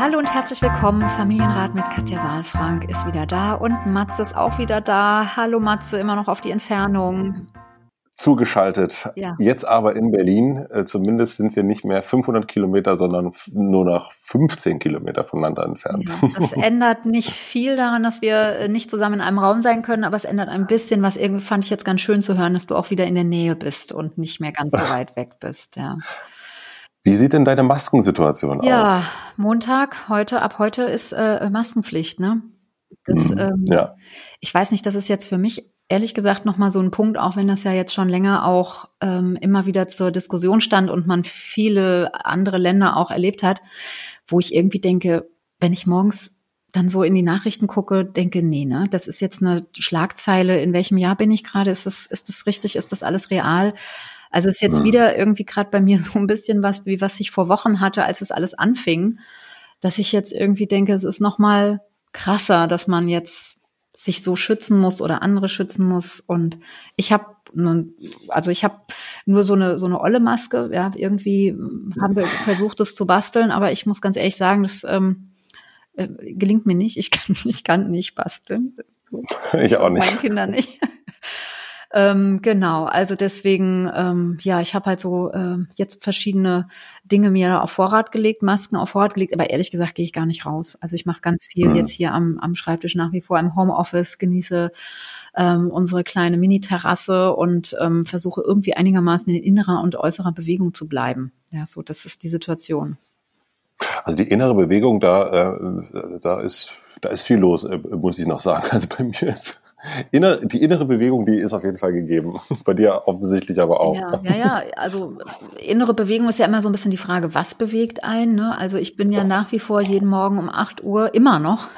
Hallo und herzlich willkommen. Familienrat mit Katja Saalfrank ist wieder da und Matze ist auch wieder da. Hallo Matze, immer noch auf die Entfernung. Zugeschaltet. Ja. Jetzt aber in Berlin. Äh, zumindest sind wir nicht mehr 500 Kilometer, sondern nur noch 15 Kilometer voneinander entfernt. Ja, das ändert nicht viel daran, dass wir äh, nicht zusammen in einem Raum sein können, aber es ändert ein bisschen, was irgendwie fand ich jetzt ganz schön zu hören, dass du auch wieder in der Nähe bist und nicht mehr ganz so weit weg bist. Ja. Wie sieht denn deine Maskensituation ja, aus? Ja, Montag, heute, ab heute ist äh, Maskenpflicht, ne? Das, mhm, ähm, ja. Ich weiß nicht, das ist jetzt für mich ehrlich gesagt nochmal so ein Punkt, auch wenn das ja jetzt schon länger auch ähm, immer wieder zur Diskussion stand und man viele andere Länder auch erlebt hat, wo ich irgendwie denke, wenn ich morgens dann so in die Nachrichten gucke, denke, nee, ne, das ist jetzt eine Schlagzeile, in welchem Jahr bin ich gerade, ist das, ist das richtig, ist das alles real? Also ist jetzt ja. wieder irgendwie gerade bei mir so ein bisschen was, wie was ich vor Wochen hatte, als es alles anfing, dass ich jetzt irgendwie denke, es ist noch mal krasser, dass man jetzt sich so schützen muss oder andere schützen muss. Und ich habe also ich habe nur so eine so eine olle Maske. Ja, irgendwie haben wir versucht, das zu basteln, aber ich muss ganz ehrlich sagen, das ähm, äh, gelingt mir nicht. Ich kann ich kann nicht basteln. So. Ich auch nicht. Meine Kinder nicht. Ähm, genau, also deswegen, ähm, ja, ich habe halt so äh, jetzt verschiedene Dinge mir auf Vorrat gelegt, Masken auf Vorrat gelegt, aber ehrlich gesagt gehe ich gar nicht raus. Also ich mache ganz viel mhm. jetzt hier am, am Schreibtisch nach wie vor im Homeoffice, genieße ähm, unsere kleine Mini-Terrasse und ähm, versuche irgendwie einigermaßen in innerer und äußerer Bewegung zu bleiben. Ja, so, das ist die Situation. Also die innere Bewegung, da, äh, da ist, da ist viel los, äh, muss ich noch sagen. Also bei mir ist Inner, die innere Bewegung, die ist auf jeden Fall gegeben. Bei dir offensichtlich aber auch. Ja, ja, ja. Also innere Bewegung ist ja immer so ein bisschen die Frage, was bewegt einen. Ne? Also ich bin ja nach wie vor jeden Morgen um 8 Uhr immer noch.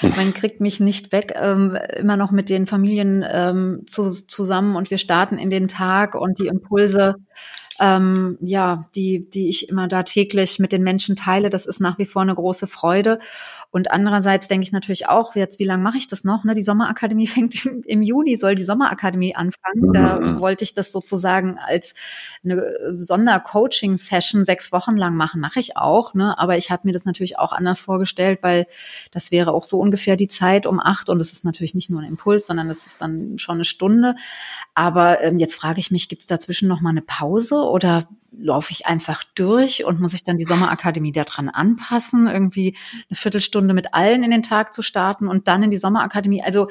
Man kriegt mich nicht weg, ähm, immer noch mit den Familien ähm, zu, zusammen und wir starten in den Tag und die Impulse ähm, ja, die, die ich immer da täglich mit den Menschen teile. Das ist nach wie vor eine große Freude. Und andererseits denke ich natürlich auch, jetzt, wie lange mache ich das noch? Ne? Die Sommerakademie fängt im, im Juni, soll die Sommerakademie anfangen. Da mhm. wollte ich das sozusagen als eine äh, Sondercoaching-Session sechs Wochen lang machen. Mache ich auch, ne? aber ich habe mir das natürlich auch anders vorgestellt, weil das wäre auch so ungefähr die Zeit um acht und es ist natürlich nicht nur ein Impuls, sondern das ist dann schon eine Stunde. Aber ähm, jetzt frage ich mich, gibt es dazwischen noch mal eine Pause oder laufe ich einfach durch und muss ich dann die Sommerakademie daran anpassen, irgendwie eine Viertelstunde mit allen in den Tag zu starten und dann in die Sommerakademie. Also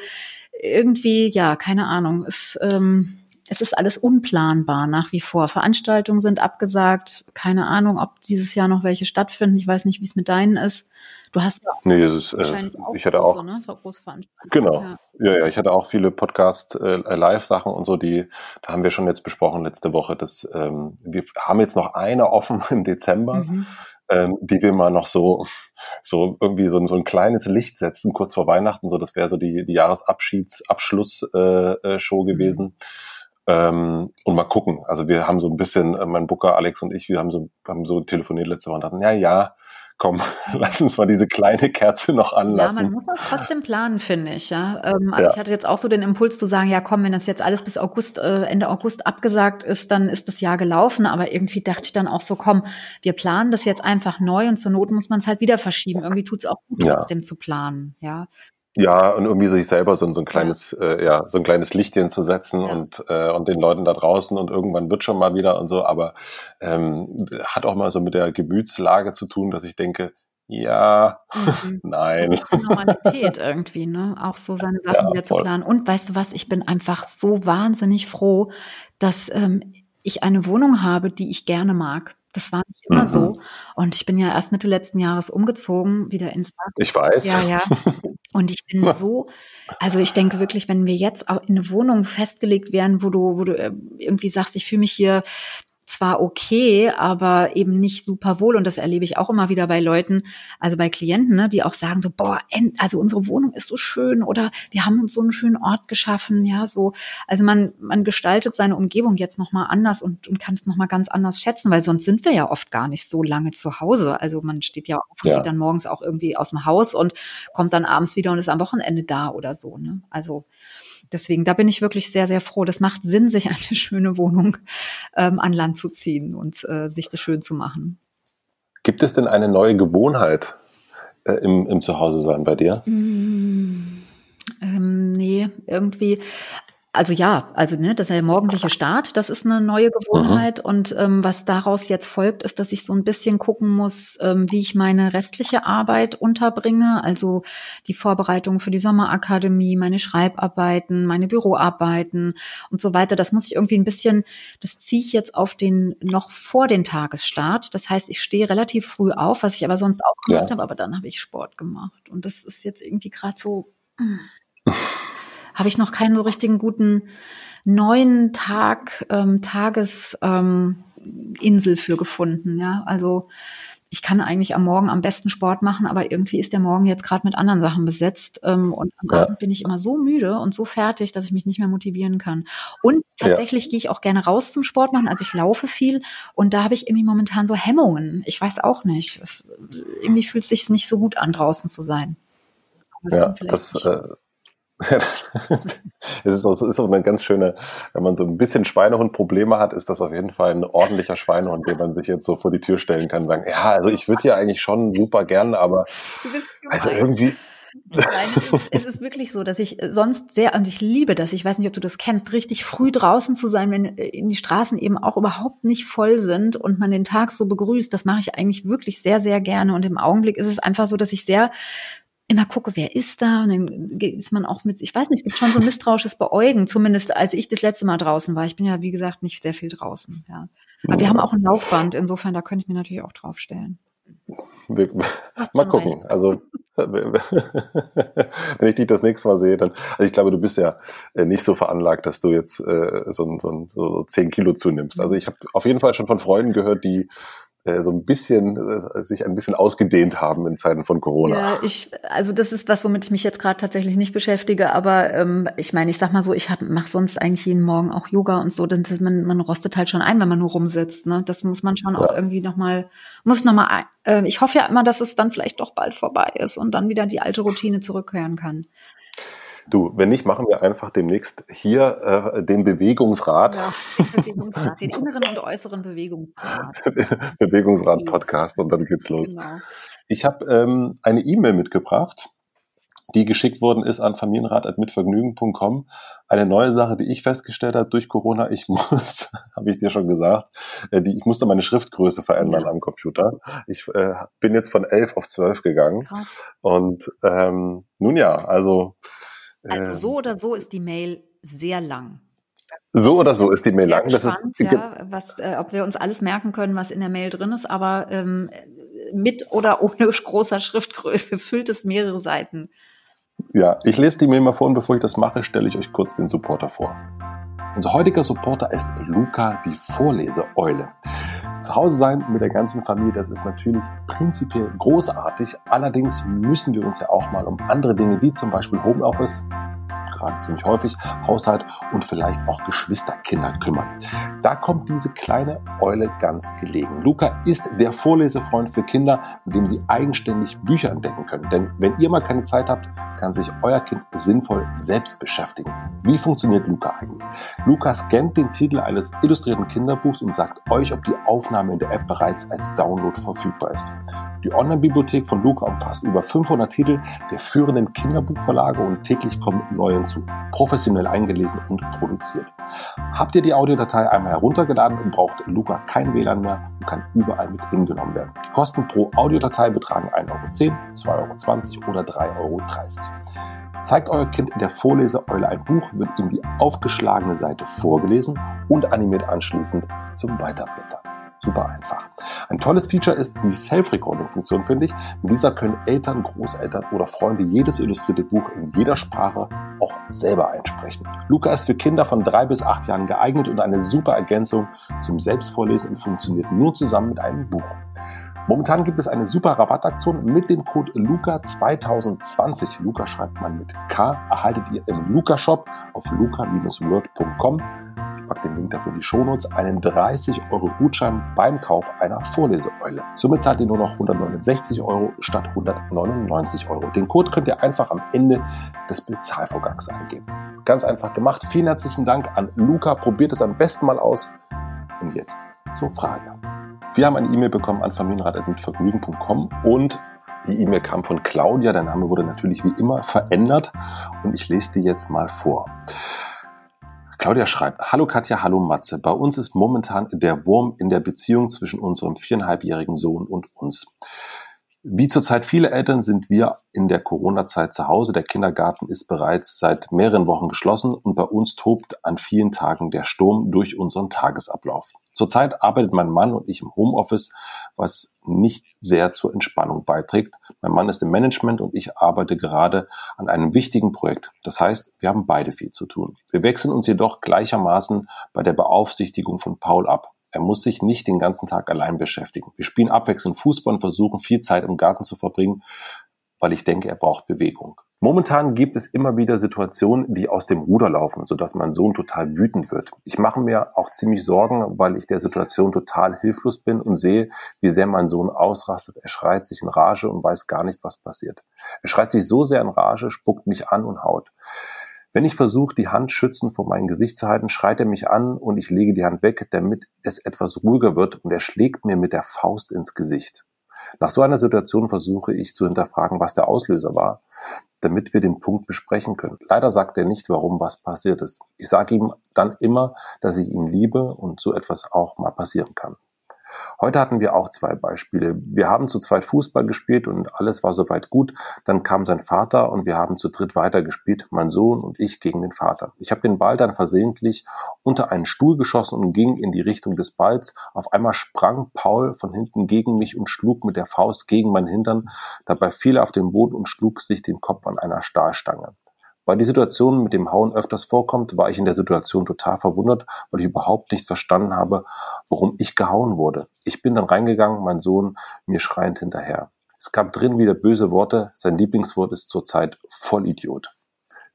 irgendwie, ja, keine Ahnung. Es, ähm, es ist alles unplanbar nach wie vor. Veranstaltungen sind abgesagt. Keine Ahnung, ob dieses Jahr noch welche stattfinden. Ich weiß nicht, wie es mit deinen ist. Du hast ja nee, das ist, äh, ich hatte auch, ne? große Veranstaltungen. Genau. Ja. ja. ja, ich hatte auch viele Podcast äh, Live-Sachen und so, die, da haben wir schon jetzt besprochen letzte Woche. Dass, ähm, wir haben jetzt noch eine offen im Dezember. Mhm. Ähm, die wir mal noch so, so irgendwie so, so ein kleines Licht setzen, kurz vor Weihnachten, so das wäre so die, die Jahresabschieds-Abschluss-Show äh, äh, mhm. gewesen. Ähm, und mal gucken. Also wir haben so ein bisschen, äh, mein Booker Alex und ich, wir haben so, haben so telefoniert letzte Woche und dachten, ja, ja, komm, lass uns mal diese kleine Kerze noch anlassen. Ja, man muss das trotzdem planen, finde ich. Ja, ähm, also ja. ich hatte jetzt auch so den Impuls zu sagen, ja, komm, wenn das jetzt alles bis August, äh, Ende August abgesagt ist, dann ist das Jahr gelaufen. Aber irgendwie dachte ich dann auch so, komm, wir planen das jetzt einfach neu und zur Not muss man es halt wieder verschieben. Irgendwie tut es auch gut, ja. trotzdem zu planen. Ja, ja, und irgendwie sich selber so, so ein kleines, ja. Äh, ja, so ein kleines Lichtchen zu setzen ja. und, äh, und den Leuten da draußen und irgendwann wird schon mal wieder und so, aber ähm, hat auch mal so mit der Gemütslage zu tun, dass ich denke, ja, mhm. nein. Normalität irgendwie, ne? Auch so seine Sachen ja, wieder zu planen. Und weißt du was, ich bin einfach so wahnsinnig froh, dass ähm, ich eine Wohnung habe, die ich gerne mag. Das war nicht immer mhm. so. Und ich bin ja erst Mitte letzten Jahres umgezogen, wieder ins Dach. Ich weiß. Ja, ja. Und ich bin so, also ich denke wirklich, wenn wir jetzt auch in eine Wohnung festgelegt wären, wo du, wo du äh, irgendwie sagst, ich fühle mich hier zwar okay, aber eben nicht super wohl. Und das erlebe ich auch immer wieder bei Leuten, also bei Klienten, ne, die auch sagen so, boah, also unsere Wohnung ist so schön oder wir haben uns so einen schönen Ort geschaffen, ja, so. Also man, man gestaltet seine Umgebung jetzt nochmal anders und, und kann es nochmal ganz anders schätzen, weil sonst sind wir ja oft gar nicht so lange zu Hause. Also man steht ja auf und ja. geht dann morgens auch irgendwie aus dem Haus und kommt dann abends wieder und ist am Wochenende da oder so, ne. Also, deswegen, da bin ich wirklich sehr, sehr froh. Das macht Sinn, sich eine schöne Wohnung ähm, an Land zu ziehen und äh, sich das schön zu machen. Gibt es denn eine neue Gewohnheit äh, im, im Zuhause sein bei dir? Mm, ähm, nee, irgendwie also ja, also ne, das ist der morgendliche Start, das ist eine neue Gewohnheit. Mhm. Und ähm, was daraus jetzt folgt, ist, dass ich so ein bisschen gucken muss, ähm, wie ich meine restliche Arbeit unterbringe. Also die Vorbereitung für die Sommerakademie, meine Schreibarbeiten, meine Büroarbeiten und so weiter. Das muss ich irgendwie ein bisschen, das ziehe ich jetzt auf den noch vor den Tagesstart. Das heißt, ich stehe relativ früh auf, was ich aber sonst auch gemacht ja. habe, aber dann habe ich Sport gemacht. Und das ist jetzt irgendwie gerade so. habe ich noch keinen so richtigen guten neuen Tag, ähm, Tagesinsel ähm, für gefunden. Ja, also ich kann eigentlich am Morgen am besten Sport machen, aber irgendwie ist der Morgen jetzt gerade mit anderen Sachen besetzt. Ähm, und am ja. Abend bin ich immer so müde und so fertig, dass ich mich nicht mehr motivieren kann. Und tatsächlich ja. gehe ich auch gerne raus zum Sport machen. Also ich laufe viel und da habe ich irgendwie momentan so Hemmungen. Ich weiß auch nicht. Es, irgendwie fühlt es sich nicht so gut an, draußen zu sein. ja, das, äh, es ist auch, ist auch eine ganz schöne, wenn man so ein bisschen Schweinehund-Probleme hat, ist das auf jeden Fall ein ordentlicher Schweinehund, den man sich jetzt so vor die Tür stellen kann und sagen, ja, also ich würde ja eigentlich schon super gern, aber also irgendwie. Nein, es ist, es ist wirklich so, dass ich sonst sehr, und ich liebe das, ich weiß nicht, ob du das kennst, richtig früh draußen zu sein, wenn äh, die Straßen eben auch überhaupt nicht voll sind und man den Tag so begrüßt. Das mache ich eigentlich wirklich sehr, sehr gerne. Und im Augenblick ist es einfach so, dass ich sehr immer gucke, wer ist da? Und dann ist man auch mit, ich weiß nicht, es gibt schon so misstrauisches Beäugen, zumindest als ich das letzte Mal draußen war. Ich bin ja, wie gesagt, nicht sehr viel draußen. Ja. Aber wir haben auch ein Laufband, insofern, da könnte ich mir natürlich auch draufstellen. Wir, mal gucken. Recht. Also wenn ich dich das nächste Mal sehe, dann, also ich glaube, du bist ja äh, nicht so veranlagt, dass du jetzt äh, so, so, so 10 Kilo zunimmst. Also ich habe auf jeden Fall schon von Freunden gehört, die so ein bisschen äh, sich ein bisschen ausgedehnt haben in Zeiten von Corona. Ja, ich also das ist was, womit ich mich jetzt gerade tatsächlich nicht beschäftige, aber ähm, ich meine, ich sag mal so, ich mache sonst eigentlich jeden Morgen auch Yoga und so, dann man man rostet halt schon ein, wenn man nur rumsitzt, ne? Das muss man schon ja. auch irgendwie noch mal muss noch mal äh, ich hoffe ja immer, dass es dann vielleicht doch bald vorbei ist und dann wieder die alte Routine zurückkehren kann. Du, wenn nicht, machen wir einfach demnächst hier äh, den Bewegungsrat. Ja, den Bewegungsrat, den inneren und äußeren Bewegungsrat. Bewegungsrat-Podcast und dann geht's los. Genau. Ich habe ähm, eine E-Mail mitgebracht, die geschickt worden ist an familienrat.mitvergnügen.com. Eine neue Sache, die ich festgestellt habe durch Corona, ich muss, habe ich dir schon gesagt, äh, die, ich musste meine Schriftgröße verändern am Computer. Ich äh, bin jetzt von 11 auf 12 gegangen. Krass. Und ähm, nun ja, also also ähm. so oder so ist die Mail sehr lang. So oder so ist die Mail lang. Das ist ja, was, äh, ob wir uns alles merken können, was in der Mail drin ist, aber ähm, mit oder ohne großer Schriftgröße füllt es mehrere Seiten. Ja, ich lese die Mail mal vor und bevor ich das mache, stelle ich euch kurz den Supporter vor. Unser heutiger Supporter ist Luca, die Vorleseeule. Zu Hause sein mit der ganzen Familie, das ist natürlich prinzipiell großartig. Allerdings müssen wir uns ja auch mal um andere Dinge wie zum Beispiel Homeoffice gerade ziemlich häufig, Haushalt und vielleicht auch Geschwisterkinder kümmern. Da kommt diese kleine Eule ganz gelegen. Luca ist der Vorlesefreund für Kinder, mit dem sie eigenständig Bücher entdecken können. Denn wenn ihr mal keine Zeit habt, kann sich euer Kind sinnvoll selbst beschäftigen. Wie funktioniert Luca eigentlich? Luca scannt den Titel eines illustrierten Kinderbuchs und sagt euch, ob die Aufnahme in der App bereits als Download verfügbar ist. Die Online-Bibliothek von Luca umfasst über 500 Titel der führenden Kinderbuchverlage und täglich kommen neue hinzu, professionell eingelesen und produziert. Habt ihr die Audiodatei einmal heruntergeladen braucht Luca kein WLAN mehr und kann überall mit hingenommen werden. Die Kosten pro Audiodatei betragen 1,10 Euro, 2,20 Euro oder 3,30 Euro. Zeigt euer Kind in der Vorleseeule ein Buch, wird ihm die aufgeschlagene Seite vorgelesen und animiert anschließend zum Weiterblättern. Super einfach. Ein tolles Feature ist die Self-Recording-Funktion, finde ich. Mit dieser können Eltern, Großeltern oder Freunde jedes illustrierte Buch in jeder Sprache auch selber einsprechen. Luca ist für Kinder von drei bis acht Jahren geeignet und eine super Ergänzung zum Selbstvorlesen und funktioniert nur zusammen mit einem Buch. Momentan gibt es eine super Rabattaktion mit dem Code LUCA2020. LUCA schreibt man mit K, erhaltet ihr im LUCA Shop auf luca-word.com. Ich packe den Link dafür in die Shownotes, einen 30 Euro Gutschein beim Kauf einer Vorleseeule. Somit zahlt ihr nur noch 169 Euro statt 199 Euro. Den Code könnt ihr einfach am Ende des Bezahlvorgangs eingeben. Ganz einfach gemacht. Vielen herzlichen Dank an Luca. Probiert es am besten mal aus. Und jetzt zur Frage. Wir haben eine E-Mail bekommen an familienrat.mitvergnügen.com und die E-Mail kam von Claudia. Der Name wurde natürlich wie immer verändert und ich lese die jetzt mal vor. Claudia schreibt, Hallo Katja, hallo Matze. Bei uns ist momentan der Wurm in der Beziehung zwischen unserem viereinhalbjährigen Sohn und uns. Wie zurzeit viele Eltern sind wir in der Corona-Zeit zu Hause. Der Kindergarten ist bereits seit mehreren Wochen geschlossen und bei uns tobt an vielen Tagen der Sturm durch unseren Tagesablauf. Zurzeit arbeitet mein Mann und ich im Homeoffice, was nicht sehr zur Entspannung beiträgt. Mein Mann ist im Management und ich arbeite gerade an einem wichtigen Projekt. Das heißt, wir haben beide viel zu tun. Wir wechseln uns jedoch gleichermaßen bei der Beaufsichtigung von Paul ab. Er muss sich nicht den ganzen Tag allein beschäftigen. Wir spielen abwechselnd Fußball und versuchen viel Zeit im Garten zu verbringen, weil ich denke, er braucht Bewegung. Momentan gibt es immer wieder Situationen, die aus dem Ruder laufen, sodass mein Sohn total wütend wird. Ich mache mir auch ziemlich Sorgen, weil ich der Situation total hilflos bin und sehe, wie sehr mein Sohn ausrastet. Er schreit sich in Rage und weiß gar nicht, was passiert. Er schreit sich so sehr in Rage, spuckt mich an und haut. Wenn ich versuche, die Hand schützend vor mein Gesicht zu halten, schreit er mich an und ich lege die Hand weg, damit es etwas ruhiger wird und er schlägt mir mit der Faust ins Gesicht. Nach so einer Situation versuche ich zu hinterfragen, was der Auslöser war, damit wir den Punkt besprechen können. Leider sagt er nicht, warum was passiert ist. Ich sage ihm dann immer, dass ich ihn liebe und so etwas auch mal passieren kann. Heute hatten wir auch zwei Beispiele. Wir haben zu zweit Fußball gespielt und alles war soweit gut. Dann kam sein Vater und wir haben zu dritt weitergespielt, mein Sohn und ich gegen den Vater. Ich habe den Ball dann versehentlich unter einen Stuhl geschossen und ging in die Richtung des Balls. Auf einmal sprang Paul von hinten gegen mich und schlug mit der Faust gegen meinen Hintern. Dabei fiel er auf den Boden und schlug sich den Kopf an einer Stahlstange. Weil die Situation mit dem Hauen öfters vorkommt, war ich in der Situation total verwundert, weil ich überhaupt nicht verstanden habe, warum ich gehauen wurde. Ich bin dann reingegangen, mein Sohn mir schreiend hinterher. Es gab drin wieder böse Worte, sein Lieblingswort ist zurzeit Vollidiot.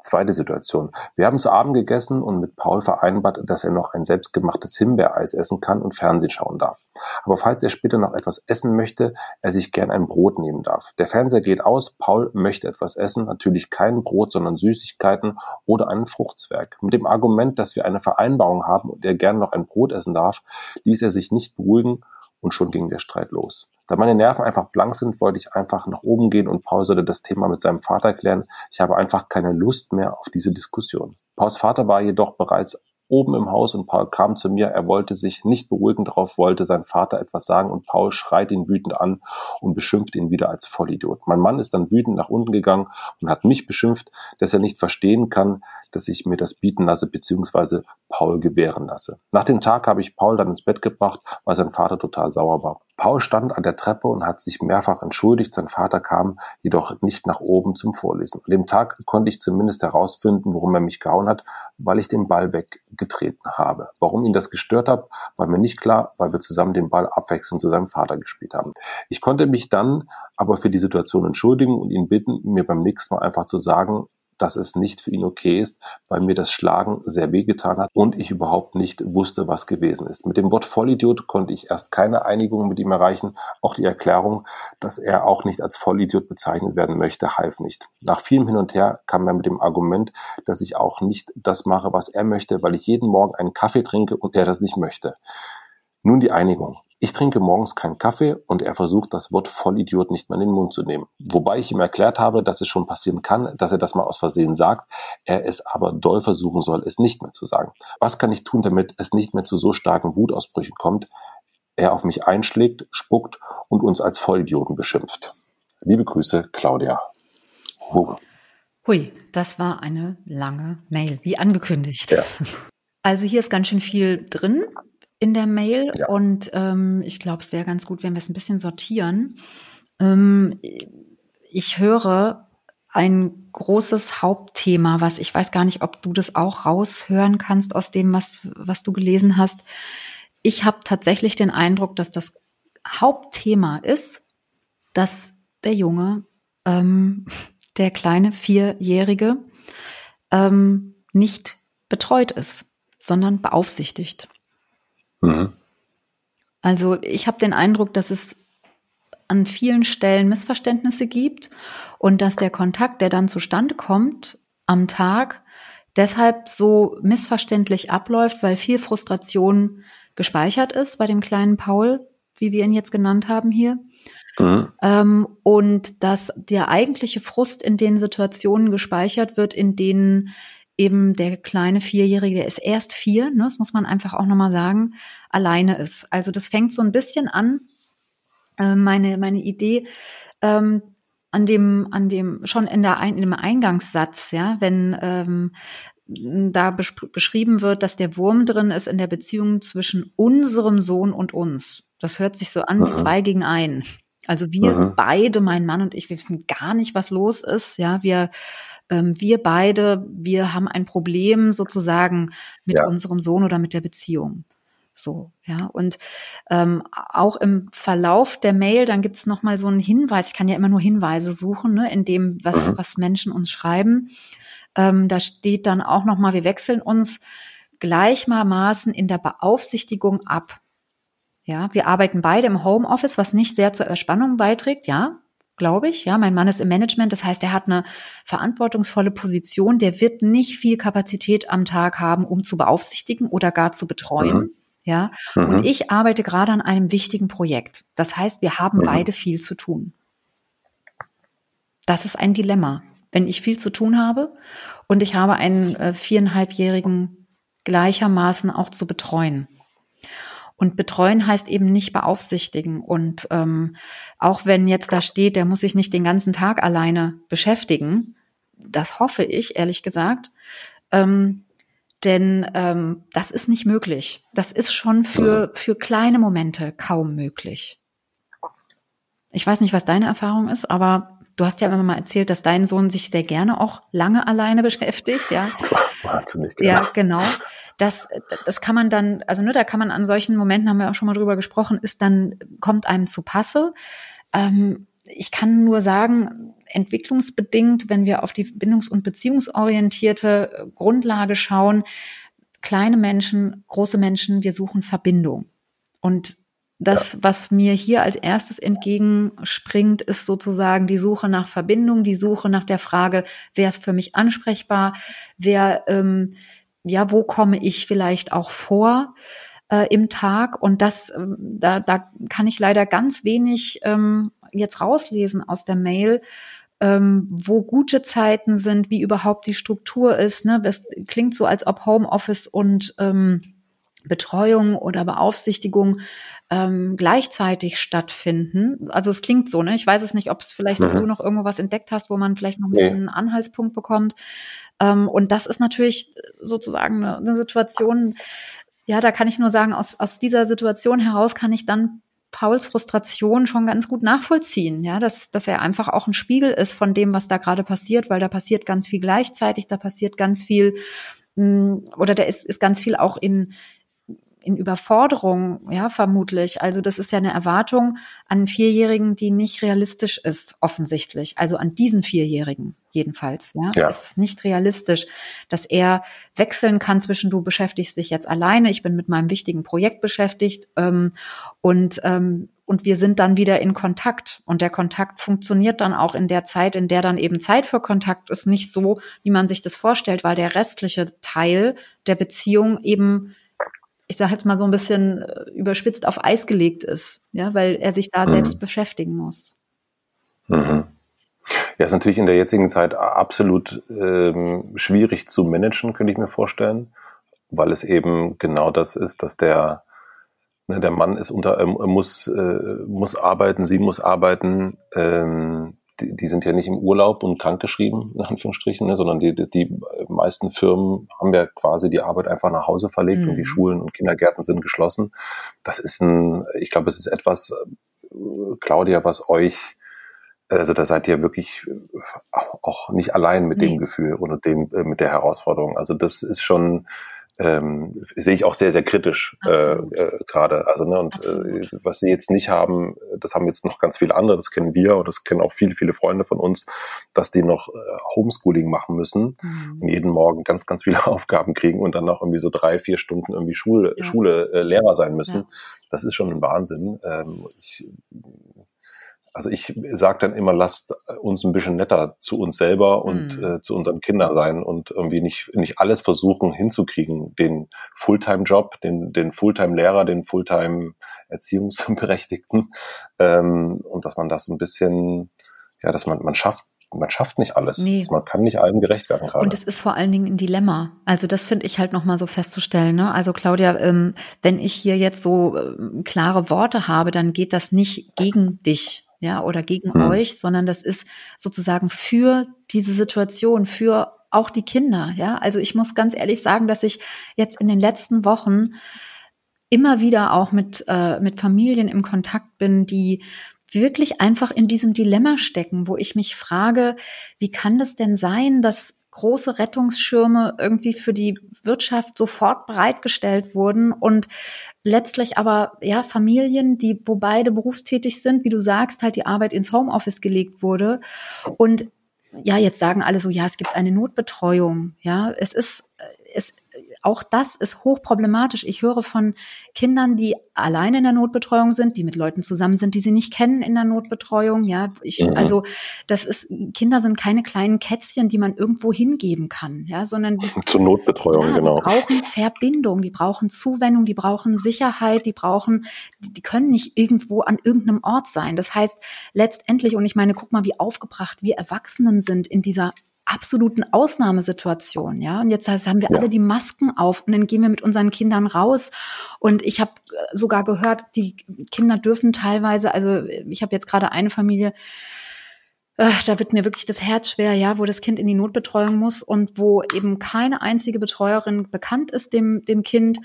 Zweite Situation. Wir haben zu Abend gegessen und mit Paul vereinbart, dass er noch ein selbstgemachtes Himbeereis essen kann und Fernsehen schauen darf. Aber falls er später noch etwas essen möchte, er sich gern ein Brot nehmen darf. Der Fernseher geht aus, Paul möchte etwas essen, natürlich kein Brot, sondern Süßigkeiten oder einen Fruchtzwerg. Mit dem Argument, dass wir eine Vereinbarung haben und er gern noch ein Brot essen darf, ließ er sich nicht beruhigen und schon ging der Streit los. Da meine Nerven einfach blank sind, wollte ich einfach nach oben gehen und Paul sollte das Thema mit seinem Vater klären. Ich habe einfach keine Lust mehr auf diese Diskussion. Pauls Vater war jedoch bereits oben im Haus und Paul kam zu mir. Er wollte sich nicht beruhigen darauf, wollte sein Vater etwas sagen und Paul schreit ihn wütend an und beschimpft ihn wieder als Vollidiot. Mein Mann ist dann wütend nach unten gegangen und hat mich beschimpft, dass er nicht verstehen kann, dass ich mir das bieten lasse beziehungsweise Paul gewähren lasse. Nach dem Tag habe ich Paul dann ins Bett gebracht, weil sein Vater total sauer war. Paul stand an der Treppe und hat sich mehrfach entschuldigt. Sein Vater kam jedoch nicht nach oben zum Vorlesen. An dem Tag konnte ich zumindest herausfinden, warum er mich gehauen hat, weil ich den Ball weggetreten habe. Warum ihn das gestört hat, war mir nicht klar, weil wir zusammen den Ball abwechselnd zu seinem Vater gespielt haben. Ich konnte mich dann aber für die Situation entschuldigen und ihn bitten, mir beim nächsten Mal einfach zu sagen, dass es nicht für ihn okay ist, weil mir das Schlagen sehr wehgetan hat und ich überhaupt nicht wusste, was gewesen ist. Mit dem Wort Vollidiot konnte ich erst keine Einigung mit ihm erreichen. Auch die Erklärung, dass er auch nicht als Vollidiot bezeichnet werden möchte, half nicht. Nach vielem Hin und Her kam er mit dem Argument, dass ich auch nicht das mache, was er möchte, weil ich jeden Morgen einen Kaffee trinke und er das nicht möchte. Nun die Einigung. Ich trinke morgens keinen Kaffee und er versucht, das Wort Vollidiot nicht mehr in den Mund zu nehmen. Wobei ich ihm erklärt habe, dass es schon passieren kann, dass er das mal aus Versehen sagt, er es aber doll versuchen soll, es nicht mehr zu sagen. Was kann ich tun, damit es nicht mehr zu so starken Wutausbrüchen kommt? Er auf mich einschlägt, spuckt und uns als Vollidioten beschimpft. Liebe Grüße, Claudia. Huh. Hui, das war eine lange Mail, wie angekündigt. Ja. Also hier ist ganz schön viel drin in der Mail ja. und ähm, ich glaube, es wäre ganz gut, wenn wir es ein bisschen sortieren. Ähm, ich höre ein großes Hauptthema, was ich weiß gar nicht, ob du das auch raushören kannst aus dem, was, was du gelesen hast. Ich habe tatsächlich den Eindruck, dass das Hauptthema ist, dass der Junge, ähm, der kleine Vierjährige, ähm, nicht betreut ist, sondern beaufsichtigt. Mhm. Also ich habe den Eindruck, dass es an vielen Stellen Missverständnisse gibt und dass der Kontakt, der dann zustande kommt am Tag, deshalb so missverständlich abläuft, weil viel Frustration gespeichert ist bei dem kleinen Paul, wie wir ihn jetzt genannt haben hier. Mhm. Ähm, und dass der eigentliche Frust in den Situationen gespeichert wird, in denen eben der kleine Vierjährige, der ist erst vier, ne, das muss man einfach auch nochmal sagen, alleine ist. Also das fängt so ein bisschen an, äh, meine, meine Idee, ähm, an dem, an dem, schon in der, in dem Eingangssatz, ja, wenn, ähm, da beschrieben wird, dass der Wurm drin ist in der Beziehung zwischen unserem Sohn und uns. Das hört sich so an wie zwei gegen einen. Also wir Aha. beide, mein Mann und ich, wir wissen gar nicht, was los ist. Ja, wir wir beide, wir haben ein Problem sozusagen mit ja. unserem Sohn oder mit der Beziehung. So, ja. Und ähm, auch im Verlauf der Mail, dann gibt es nochmal so einen Hinweis, ich kann ja immer nur Hinweise suchen, ne, in dem, was, mhm. was Menschen uns schreiben. Ähm, da steht dann auch nochmal, wir wechseln uns gleichermaßen in der Beaufsichtigung ab. Ja, wir arbeiten beide im Homeoffice, was nicht sehr zur Erspannung beiträgt, ja glaube ich. Ja, mein Mann ist im Management, das heißt, er hat eine verantwortungsvolle Position. Der wird nicht viel Kapazität am Tag haben, um zu beaufsichtigen oder gar zu betreuen. Mhm. Ja, mhm. und ich arbeite gerade an einem wichtigen Projekt. Das heißt, wir haben mhm. beide viel zu tun. Das ist ein Dilemma. Wenn ich viel zu tun habe und ich habe einen äh, viereinhalbjährigen gleichermaßen auch zu betreuen. Und betreuen heißt eben nicht beaufsichtigen. Und ähm, auch wenn jetzt da steht, der muss sich nicht den ganzen Tag alleine beschäftigen, das hoffe ich, ehrlich gesagt. Ähm, denn ähm, das ist nicht möglich. Das ist schon für, für kleine Momente kaum möglich. Ich weiß nicht, was deine Erfahrung ist, aber du hast ja immer mal erzählt, dass dein Sohn sich sehr gerne auch lange alleine beschäftigt, ja. Wahnsinnig, genau. Ja, genau das, das kann man dann, also ne, da kann man an solchen Momenten, haben wir auch schon mal drüber gesprochen, ist dann, kommt einem zu Passe. Ähm, ich kann nur sagen, entwicklungsbedingt, wenn wir auf die bindungs- und beziehungsorientierte Grundlage schauen, kleine Menschen, große Menschen, wir suchen Verbindung. Und das, was mir hier als erstes entgegenspringt, ist sozusagen die Suche nach Verbindung, die Suche nach der Frage, wer ist für mich ansprechbar, wer ähm, ja, wo komme ich vielleicht auch vor äh, im Tag? Und das, ähm, da, da kann ich leider ganz wenig ähm, jetzt rauslesen aus der Mail, ähm, wo gute Zeiten sind, wie überhaupt die Struktur ist. Ne? Es klingt so, als ob Homeoffice und ähm, Betreuung oder Beaufsichtigung ähm, gleichzeitig stattfinden. Also es klingt so, ne? Ich weiß es nicht, ob es vielleicht mhm. du noch irgendwo was entdeckt hast, wo man vielleicht noch ein bisschen einen Anhaltspunkt bekommt. Ähm, und das ist natürlich sozusagen eine, Situation, ja, da kann ich nur sagen, aus, aus dieser Situation heraus kann ich dann Pauls Frustration schon ganz gut nachvollziehen, ja, dass, dass er einfach auch ein Spiegel ist von dem, was da gerade passiert, weil da passiert ganz viel gleichzeitig, da passiert ganz viel, mm, oder da ist, ist ganz viel auch in, in Überforderung, ja, vermutlich. Also das ist ja eine Erwartung an Vierjährigen, die nicht realistisch ist, offensichtlich. Also an diesen Vierjährigen jedenfalls. Ja? ja. Es ist nicht realistisch, dass er wechseln kann zwischen du beschäftigst dich jetzt alleine, ich bin mit meinem wichtigen Projekt beschäftigt ähm, und ähm, und wir sind dann wieder in Kontakt. Und der Kontakt funktioniert dann auch in der Zeit, in der dann eben Zeit für Kontakt ist, nicht so, wie man sich das vorstellt, weil der restliche Teil der Beziehung eben ich sage jetzt mal so ein bisschen äh, überspitzt auf Eis gelegt ist, ja, weil er sich da mhm. selbst beschäftigen muss. Mhm. Ja, ist natürlich in der jetzigen Zeit absolut ähm, schwierig zu managen, könnte ich mir vorstellen, weil es eben genau das ist, dass der ne, der Mann ist unter ähm, muss äh, muss arbeiten, sie muss arbeiten. Ähm, die, die sind ja nicht im Urlaub und krankgeschrieben, in Anführungsstrichen, ne, sondern die, die, die meisten Firmen haben ja quasi die Arbeit einfach nach Hause verlegt mhm. und die mhm. Schulen und Kindergärten sind geschlossen. Das ist ein, ich glaube, es ist etwas, äh, Claudia, was euch also da seid ihr wirklich auch nicht allein mit nee. dem Gefühl und dem, äh, mit der Herausforderung. Also das ist schon, ähm, sehe ich auch sehr, sehr kritisch äh, äh, gerade. Also, ne, und äh, was sie jetzt nicht haben, das haben jetzt noch ganz viele andere, das kennen wir und das kennen auch viele, viele Freunde von uns, dass die noch äh, Homeschooling machen müssen mhm. und jeden Morgen ganz, ganz viele Aufgaben kriegen und dann noch irgendwie so drei, vier Stunden irgendwie Schule, ja. Schule äh, Lehrer sein müssen. Ja. Das ist schon ein Wahnsinn. Ähm, ich also ich sage dann immer, lasst uns ein bisschen netter zu uns selber und mhm. äh, zu unseren Kindern sein und irgendwie nicht, nicht alles versuchen hinzukriegen, den Fulltime-Job, den, den Fulltime-Lehrer, den Fulltime-Erziehungsberechtigten ähm, und dass man das ein bisschen, ja, dass man, man schafft man schafft nicht alles. Nee. Man kann nicht allen gerecht werden gerade. Und es ist vor allen Dingen ein Dilemma. Also das finde ich halt nochmal so festzustellen. Ne? Also Claudia, ähm, wenn ich hier jetzt so äh, klare Worte habe, dann geht das nicht gegen dich ja, oder gegen hm. euch, sondern das ist sozusagen für diese Situation, für auch die Kinder, ja. Also ich muss ganz ehrlich sagen, dass ich jetzt in den letzten Wochen immer wieder auch mit, äh, mit Familien im Kontakt bin, die wirklich einfach in diesem Dilemma stecken, wo ich mich frage, wie kann das denn sein, dass große Rettungsschirme irgendwie für die Wirtschaft sofort bereitgestellt wurden und letztlich aber ja Familien, die wo beide berufstätig sind, wie du sagst, halt die Arbeit ins Homeoffice gelegt wurde und ja, jetzt sagen alle so, ja, es gibt eine Notbetreuung. Ja, es ist, es, auch das ist hochproblematisch. Ich höre von Kindern, die alleine in der Notbetreuung sind, die mit Leuten zusammen sind, die sie nicht kennen in der Notbetreuung. Ja, ich, mhm. also das ist Kinder sind keine kleinen Kätzchen, die man irgendwo hingeben kann, ja, sondern zur Notbetreuung ja, genau. Die brauchen Verbindung, die brauchen Zuwendung, die brauchen Sicherheit, die brauchen, die können nicht irgendwo an irgendeinem Ort sein. Das heißt letztendlich und ich meine, guck mal, wie aufgebracht wir Erwachsenen sind in dieser absoluten Ausnahmesituation, ja. Und jetzt haben wir ja. alle die Masken auf und dann gehen wir mit unseren Kindern raus. Und ich habe äh, sogar gehört, die Kinder dürfen teilweise, also ich habe jetzt gerade eine Familie, äh, da wird mir wirklich das Herz schwer, ja, wo das Kind in die Notbetreuung muss und wo eben keine einzige Betreuerin bekannt ist dem, dem Kind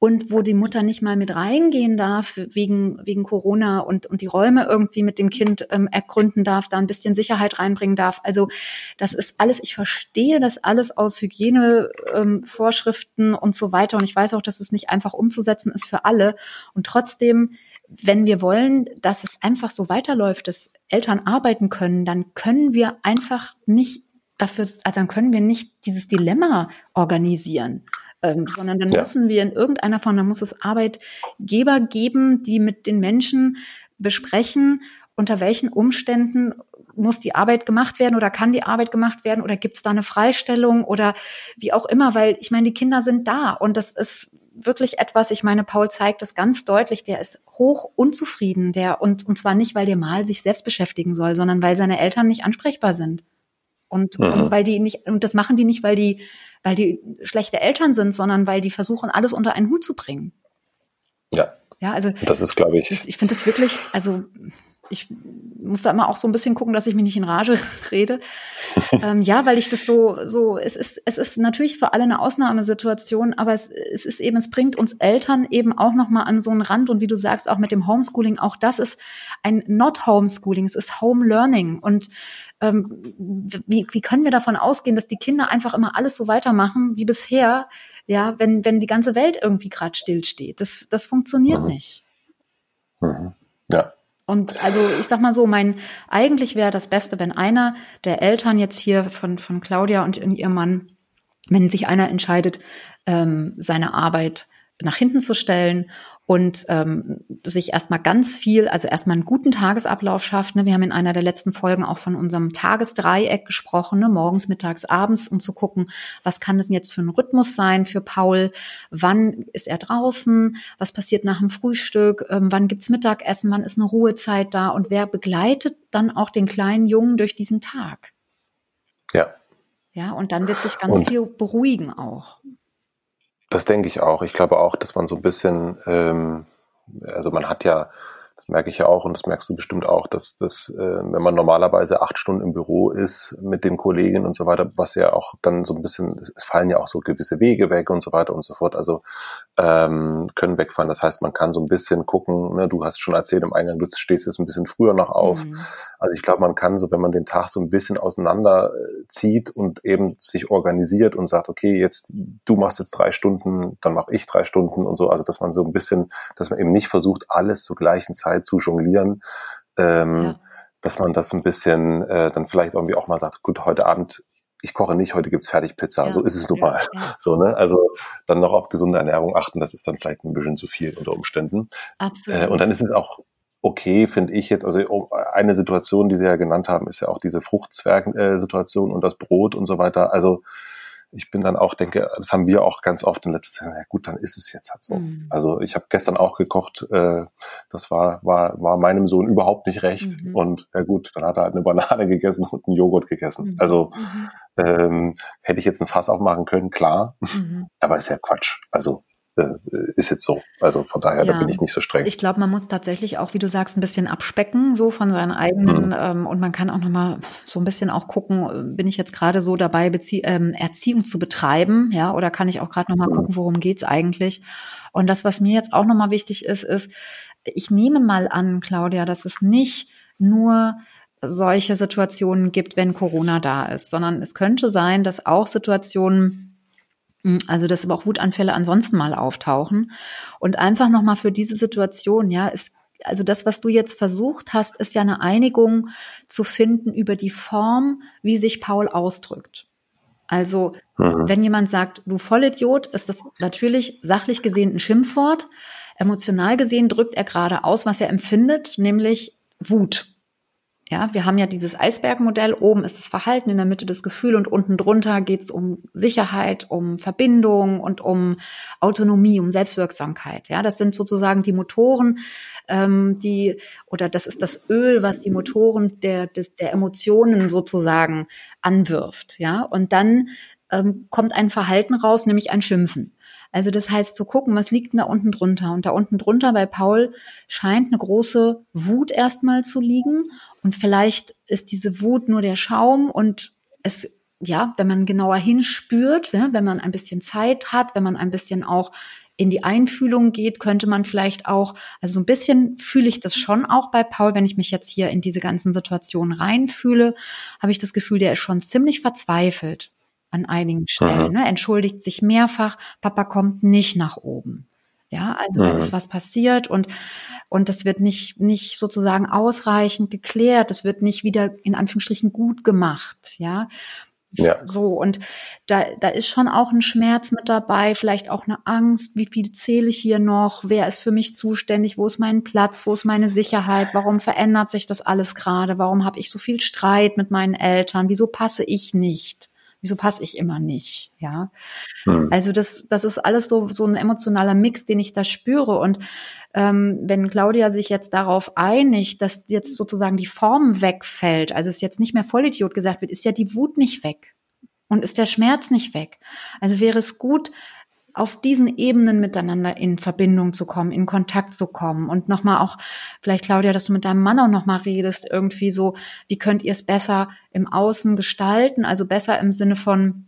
und wo die Mutter nicht mal mit reingehen darf wegen, wegen Corona und, und die Räume irgendwie mit dem Kind ähm, ergründen darf, da ein bisschen Sicherheit reinbringen darf. Also das ist alles, ich verstehe das alles aus Hygienevorschriften ähm, und so weiter. Und ich weiß auch, dass es nicht einfach umzusetzen ist für alle. Und trotzdem, wenn wir wollen, dass es einfach so weiterläuft, dass Eltern arbeiten können, dann können wir einfach nicht dafür, also dann können wir nicht dieses Dilemma organisieren ähm, sondern dann ja. müssen wir in irgendeiner Form, dann muss es Arbeitgeber geben, die mit den Menschen besprechen, unter welchen Umständen muss die Arbeit gemacht werden oder kann die Arbeit gemacht werden oder gibt es da eine Freistellung oder wie auch immer, weil ich meine, die Kinder sind da und das ist wirklich etwas, ich meine, Paul zeigt das ganz deutlich, der ist hoch unzufrieden, der und, und zwar nicht, weil der mal sich selbst beschäftigen soll, sondern weil seine Eltern nicht ansprechbar sind. Und, mhm. und weil die nicht, und das machen die nicht, weil die, weil die schlechte Eltern sind, sondern weil die versuchen, alles unter einen Hut zu bringen. Ja. Ja, also. Das ist, glaube ich. Das, ich finde das wirklich, also ich muss da immer auch so ein bisschen gucken, dass ich mich nicht in Rage rede. ähm, ja, weil ich das so, so, es ist, es ist natürlich für alle eine Ausnahmesituation, aber es, es ist eben, es bringt uns Eltern eben auch nochmal an so einen Rand und wie du sagst, auch mit dem Homeschooling, auch das ist ein Not Homeschooling, es ist Home Learning und ähm, wie, wie können wir davon ausgehen, dass die Kinder einfach immer alles so weitermachen wie bisher, ja, wenn, wenn die ganze Welt irgendwie gerade stillsteht? Das, das funktioniert mhm. nicht. Mhm. Ja. Und also ich sag mal so, mein eigentlich wäre das Beste, wenn einer der Eltern jetzt hier von, von Claudia und ihrem Mann, wenn sich einer entscheidet, ähm, seine Arbeit nach hinten zu stellen und ähm, sich erstmal ganz viel, also erstmal einen guten Tagesablauf schafft. Ne? Wir haben in einer der letzten Folgen auch von unserem Tagesdreieck gesprochen, ne? morgens, mittags, abends, um zu gucken, was kann das jetzt für ein Rhythmus sein für Paul, wann ist er draußen, was passiert nach dem Frühstück, ähm, wann gibt's Mittagessen, wann ist eine Ruhezeit da und wer begleitet dann auch den kleinen Jungen durch diesen Tag. Ja. Ja, und dann wird sich ganz und viel beruhigen auch. Das denke ich auch. Ich glaube auch, dass man so ein bisschen, ähm, also man hat ja merke ich ja auch und das merkst du bestimmt auch, dass das, äh, wenn man normalerweise acht Stunden im Büro ist mit den Kollegen und so weiter, was ja auch dann so ein bisschen, es fallen ja auch so gewisse Wege weg und so weiter und so fort, also ähm, können wegfallen. Das heißt, man kann so ein bisschen gucken, ne, du hast schon erzählt im Eingang, du stehst jetzt ein bisschen früher noch auf. Mhm. Also ich glaube, man kann so, wenn man den Tag so ein bisschen auseinander äh, zieht und eben sich organisiert und sagt, okay, jetzt du machst jetzt drei Stunden, dann mache ich drei Stunden und so, also dass man so ein bisschen, dass man eben nicht versucht, alles zur gleichen Zeit Zeit zu jonglieren, ähm, ja. dass man das ein bisschen äh, dann vielleicht irgendwie auch mal sagt, gut, heute Abend ich koche nicht, heute gibt's Fertigpizza. Ja, so ist es nun mal. Ja. So, ne? Also dann noch auf gesunde Ernährung achten, das ist dann vielleicht ein bisschen zu viel unter Umständen. Absolut. Äh, und dann ist es auch okay, finde ich jetzt. Also oh, eine Situation, die Sie ja genannt haben, ist ja auch diese Fruchtzwerg-Situation und das Brot und so weiter. Also ich bin dann auch, denke, das haben wir auch ganz oft in letzter Zeit, ja gut, dann ist es jetzt halt so. Mhm. Also ich habe gestern auch gekocht, äh, das war, war, war meinem Sohn überhaupt nicht recht. Mhm. Und ja gut, dann hat er halt eine Banane gegessen und einen Joghurt gegessen. Mhm. Also mhm. ähm, hätte ich jetzt ein Fass aufmachen können, klar, mhm. aber ist ja Quatsch. Also ist jetzt so. Also von daher, ja. da bin ich nicht so streng. Ich glaube, man muss tatsächlich auch, wie du sagst, ein bisschen abspecken, so von seinen eigenen, mhm. ähm, und man kann auch nochmal so ein bisschen auch gucken, äh, bin ich jetzt gerade so dabei, Bezie ähm, Erziehung zu betreiben, ja, oder kann ich auch gerade nochmal mhm. gucken, worum geht's eigentlich? Und das, was mir jetzt auch nochmal wichtig ist, ist, ich nehme mal an, Claudia, dass es nicht nur solche Situationen gibt, wenn Corona da ist, sondern es könnte sein, dass auch Situationen also, dass aber auch Wutanfälle ansonsten mal auftauchen. Und einfach nochmal für diese Situation, ja, ist, also das, was du jetzt versucht hast, ist ja eine Einigung zu finden über die Form, wie sich Paul ausdrückt. Also, mhm. wenn jemand sagt, du Vollidiot, ist das natürlich sachlich gesehen ein Schimpfwort. Emotional gesehen drückt er gerade aus, was er empfindet, nämlich Wut. Ja, wir haben ja dieses Eisbergmodell. Oben ist das Verhalten, in der Mitte das Gefühl und unten drunter geht es um Sicherheit, um Verbindung und um Autonomie, um Selbstwirksamkeit. Ja, das sind sozusagen die Motoren, ähm, die oder das ist das Öl, was die Motoren der des, der Emotionen sozusagen anwirft. Ja, und dann ähm, kommt ein Verhalten raus, nämlich ein Schimpfen. Also das heißt zu gucken, was liegt denn da unten drunter? Und da unten drunter bei Paul scheint eine große Wut erstmal zu liegen. Und vielleicht ist diese Wut nur der Schaum und es ja, wenn man genauer hinspürt, wenn man ein bisschen Zeit hat, wenn man ein bisschen auch in die Einfühlung geht, könnte man vielleicht auch, also so ein bisschen fühle ich das schon auch bei Paul, wenn ich mich jetzt hier in diese ganzen Situationen reinfühle, habe ich das Gefühl, der ist schon ziemlich verzweifelt an einigen Stellen, ne? entschuldigt sich mehrfach, Papa kommt nicht nach oben. Ja, also da ist was passiert und, und das wird nicht, nicht sozusagen ausreichend geklärt, das wird nicht wieder in Anführungsstrichen gut gemacht, ja. Ja. So, und da, da ist schon auch ein Schmerz mit dabei, vielleicht auch eine Angst, wie viel zähle ich hier noch, wer ist für mich zuständig, wo ist mein Platz, wo ist meine Sicherheit, warum verändert sich das alles gerade, warum habe ich so viel Streit mit meinen Eltern, wieso passe ich nicht? Wieso passe ich immer nicht? Ja. Hm. Also das, das ist alles so, so ein emotionaler Mix, den ich da spüre. Und ähm, wenn Claudia sich jetzt darauf einigt, dass jetzt sozusagen die Form wegfällt, also es jetzt nicht mehr Vollidiot gesagt wird, ist ja die Wut nicht weg. Und ist der Schmerz nicht weg. Also wäre es gut, auf diesen Ebenen miteinander in Verbindung zu kommen, in Kontakt zu kommen. Und nochmal auch, vielleicht Claudia, dass du mit deinem Mann auch nochmal redest, irgendwie so, wie könnt ihr es besser im Außen gestalten, also besser im Sinne von,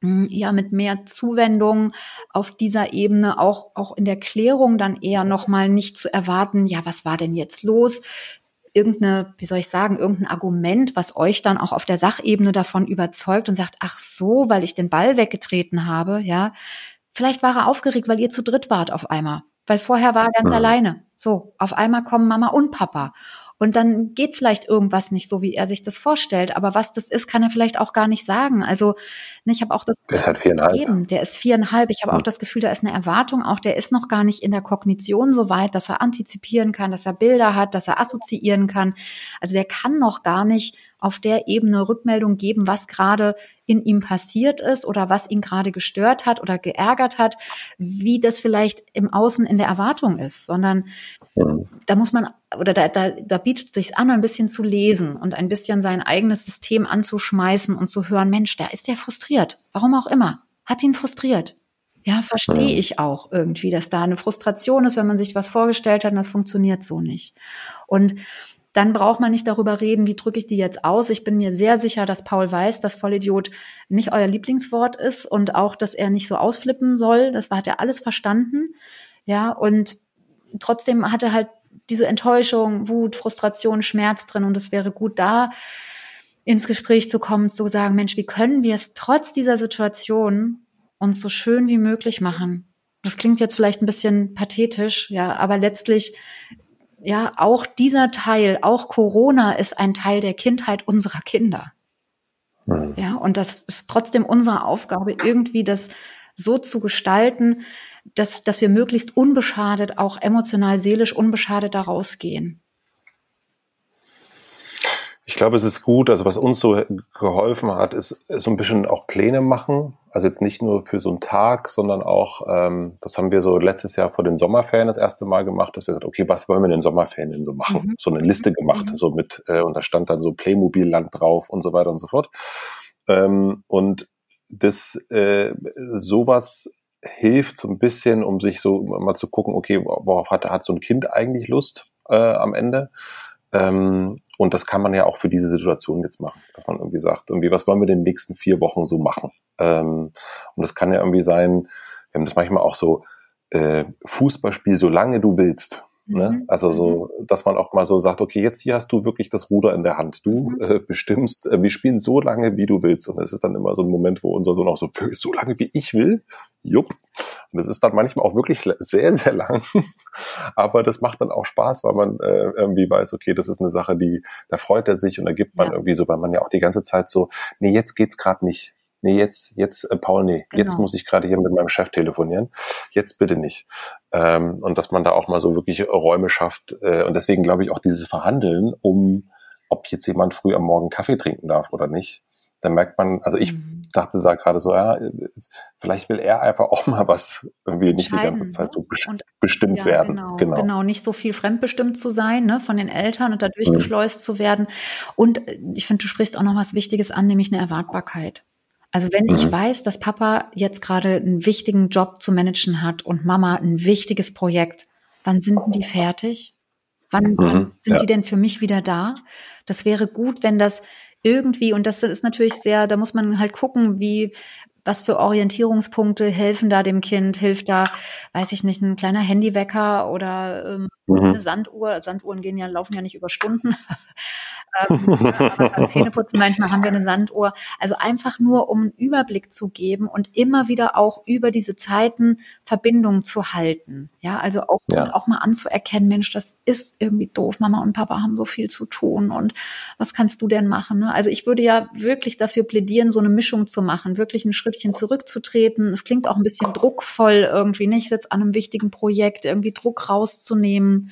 hm, ja, mit mehr Zuwendung auf dieser Ebene, auch, auch in der Klärung dann eher nochmal nicht zu erwarten, ja, was war denn jetzt los? irgendeine, wie soll ich sagen, irgendein Argument, was euch dann auch auf der Sachebene davon überzeugt und sagt, ach so, weil ich den Ball weggetreten habe, ja, Vielleicht war er aufgeregt, weil ihr zu dritt wart auf einmal. Weil vorher war er ganz ja. alleine. So, auf einmal kommen Mama und Papa. Und dann geht vielleicht irgendwas nicht so, wie er sich das vorstellt. Aber was das ist, kann er vielleicht auch gar nicht sagen. Also ne, ich habe auch das. Der ist halt viereinhalb. Eben, der ist viereinhalb. Ich habe auch das Gefühl, da ist eine Erwartung. Auch der ist noch gar nicht in der Kognition so weit, dass er antizipieren kann, dass er Bilder hat, dass er assoziieren kann. Also der kann noch gar nicht auf der Ebene Rückmeldung geben, was gerade in ihm passiert ist oder was ihn gerade gestört hat oder geärgert hat, wie das vielleicht im Außen in der Erwartung ist, sondern da muss man oder da, da, da bietet es sich an, ein bisschen zu lesen und ein bisschen sein eigenes System anzuschmeißen und zu hören, Mensch, da ist der frustriert. Warum auch immer. Hat ihn frustriert. Ja, verstehe ich auch irgendwie, dass da eine Frustration ist, wenn man sich was vorgestellt hat und das funktioniert so nicht. Und dann braucht man nicht darüber reden, wie drücke ich die jetzt aus. Ich bin mir sehr sicher, dass Paul weiß, dass Vollidiot nicht euer Lieblingswort ist und auch, dass er nicht so ausflippen soll. Das hat er alles verstanden. Ja, und trotzdem hat er halt diese Enttäuschung, Wut, Frustration, Schmerz drin und es wäre gut da ins Gespräch zu kommen, zu sagen, Mensch, wie können wir es trotz dieser Situation uns so schön wie möglich machen? Das klingt jetzt vielleicht ein bisschen pathetisch, ja, aber letztlich ja, auch dieser Teil, auch Corona ist ein Teil der Kindheit unserer Kinder. Mhm. Ja, und das ist trotzdem unsere Aufgabe, irgendwie das so zu gestalten, dass, dass wir möglichst unbeschadet, auch emotional, seelisch unbeschadet da rausgehen. Ich glaube, es ist gut. Also was uns so geholfen hat, ist so ein bisschen auch Pläne machen. Also jetzt nicht nur für so einen Tag, sondern auch, ähm, das haben wir so letztes Jahr vor den Sommerferien das erste Mal gemacht, dass wir gesagt, okay, was wollen wir in den Sommerferien denn so machen? Mhm. So eine Liste gemacht, mhm. so mit, äh, und da stand dann so Playmobil-Land drauf und so weiter und so fort. Ähm, und das äh, sowas hilft so ein bisschen, um sich so mal zu gucken, okay, worauf hat, hat so ein Kind eigentlich Lust äh, am Ende? Ähm, und das kann man ja auch für diese Situation jetzt machen, dass man irgendwie sagt, irgendwie, was wollen wir in den nächsten vier Wochen so machen? Ähm, und das kann ja irgendwie sein, wir haben das manchmal auch so, äh, Fußballspiel, solange du willst. Ne? Mhm. Also so, mhm. dass man auch mal so sagt, okay, jetzt hier hast du wirklich das Ruder in der Hand. Du mhm. äh, bestimmst, äh, wir spielen so lange, wie du willst. Und es ist dann immer so ein Moment, wo unser Sohn auch so, so lange wie ich will, jupp. Und das ist dann manchmal auch wirklich sehr, sehr lang. Aber das macht dann auch Spaß, weil man äh, irgendwie weiß, okay, das ist eine Sache, die, da freut er sich und da gibt man ja. irgendwie so, weil man ja auch die ganze Zeit so, nee, jetzt geht's gerade nicht nee, jetzt, jetzt, äh, Paul, nee, genau. jetzt muss ich gerade hier mit meinem Chef telefonieren, jetzt bitte nicht. Ähm, und dass man da auch mal so wirklich Räume schafft. Äh, und deswegen glaube ich auch dieses Verhandeln, um ob jetzt jemand früh am Morgen Kaffee trinken darf oder nicht. Da merkt man, also ich mhm. dachte da gerade so, ja, vielleicht will er einfach auch mal was irgendwie nicht die ganze Zeit so best und, bestimmt ja, werden. Genau, genau, genau, nicht so viel fremdbestimmt zu sein, ne, von den Eltern und da durchgeschleust mhm. zu werden. Und äh, ich finde, du sprichst auch noch was Wichtiges an, nämlich eine Erwartbarkeit. Also wenn mhm. ich weiß, dass Papa jetzt gerade einen wichtigen Job zu managen hat und Mama ein wichtiges Projekt, wann sind denn die fertig? Wann, mhm. sind ja. die denn für mich wieder da? Das wäre gut, wenn das irgendwie, und das ist natürlich sehr, da muss man halt gucken, wie, was für Orientierungspunkte helfen da dem Kind? Hilft da, weiß ich nicht, ein kleiner Handywecker oder ähm, mhm. eine Sanduhr? Sanduhren gehen ja, laufen ja nicht über Stunden. Ähm, Zähneputzen manchmal haben wir eine Sanduhr. Also einfach nur, um einen Überblick zu geben und immer wieder auch über diese Zeiten Verbindungen zu halten. Ja, also auch, ja. auch mal anzuerkennen, Mensch, das ist irgendwie doof. Mama und Papa haben so viel zu tun und was kannst du denn machen? Ne? Also ich würde ja wirklich dafür plädieren, so eine Mischung zu machen, wirklich ein Schrittchen zurückzutreten. Es klingt auch ein bisschen druckvoll irgendwie, nicht? Jetzt an einem wichtigen Projekt irgendwie Druck rauszunehmen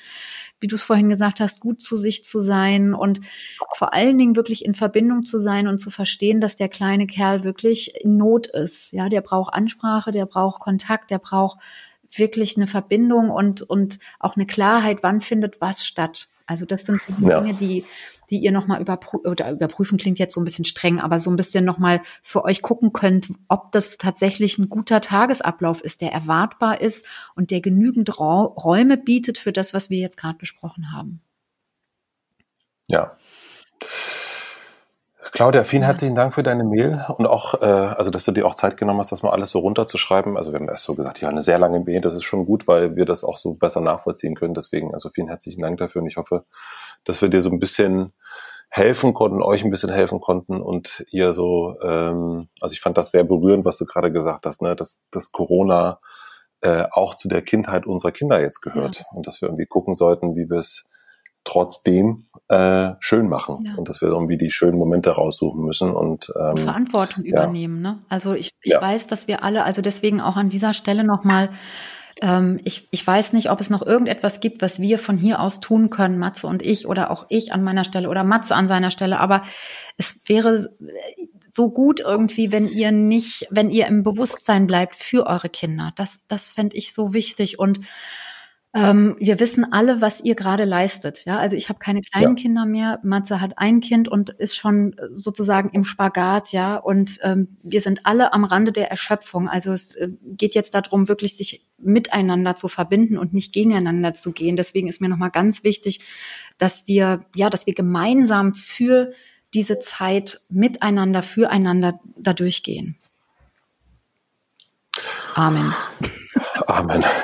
wie du es vorhin gesagt hast, gut zu sich zu sein und vor allen Dingen wirklich in Verbindung zu sein und zu verstehen, dass der kleine Kerl wirklich in Not ist. Ja, der braucht Ansprache, der braucht Kontakt, der braucht wirklich eine Verbindung und, und auch eine Klarheit, wann findet was statt. Also das sind so ja. Dinge, die, die ihr nochmal überprü oder überprüfen klingt jetzt so ein bisschen streng, aber so ein bisschen nochmal für euch gucken könnt, ob das tatsächlich ein guter Tagesablauf ist, der erwartbar ist und der genügend Räume bietet für das, was wir jetzt gerade besprochen haben. Ja. Claudia, vielen herzlichen Dank für deine Mail und auch, äh, also dass du dir auch Zeit genommen hast, das mal alles so runterzuschreiben. Also wir haben erst so gesagt, ja, eine sehr lange Mail, das ist schon gut, weil wir das auch so besser nachvollziehen können. Deswegen, also vielen herzlichen Dank dafür und ich hoffe, dass wir dir so ein bisschen helfen konnten, euch ein bisschen helfen konnten und ihr so, ähm, also ich fand das sehr berührend, was du gerade gesagt hast, ne, dass, dass Corona äh, auch zu der Kindheit unserer Kinder jetzt gehört ja. und dass wir irgendwie gucken sollten, wie wir es trotzdem äh, schön machen ja. und dass wir irgendwie die schönen Momente raussuchen müssen und ähm, Verantwortung ja. übernehmen. Ne? Also ich, ich weiß, dass wir alle, also deswegen auch an dieser Stelle nochmal, ähm, ich, ich weiß nicht, ob es noch irgendetwas gibt, was wir von hier aus tun können, Matze und ich oder auch ich an meiner Stelle oder Matze an seiner Stelle, aber es wäre so gut irgendwie, wenn ihr nicht, wenn ihr im Bewusstsein bleibt für eure Kinder. Das, das fände ich so wichtig und ähm, wir wissen alle, was ihr gerade leistet. Ja, also ich habe keine kleinen ja. Kinder mehr. Matze hat ein Kind und ist schon sozusagen im Spagat. Ja, und ähm, wir sind alle am Rande der Erschöpfung. Also es äh, geht jetzt darum, wirklich sich miteinander zu verbinden und nicht gegeneinander zu gehen. Deswegen ist mir nochmal ganz wichtig, dass wir ja, dass wir gemeinsam für diese Zeit miteinander, füreinander da durchgehen. Amen. Amen.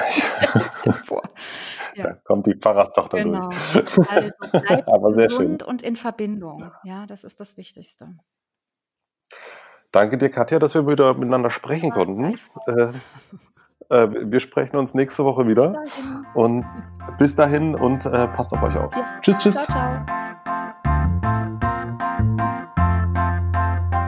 Kommt die Pfarrerstochter genau. durch. Also bleibt Aber sehr schön. und in Verbindung. Ja, das ist das Wichtigste. Danke dir, Katja, dass wir wieder miteinander sprechen ja, konnten. Äh, äh, wir sprechen uns nächste Woche wieder. Bis und bis dahin und äh, passt auf euch auf. Ja. Tschüss, tschüss. Ciao, ciao.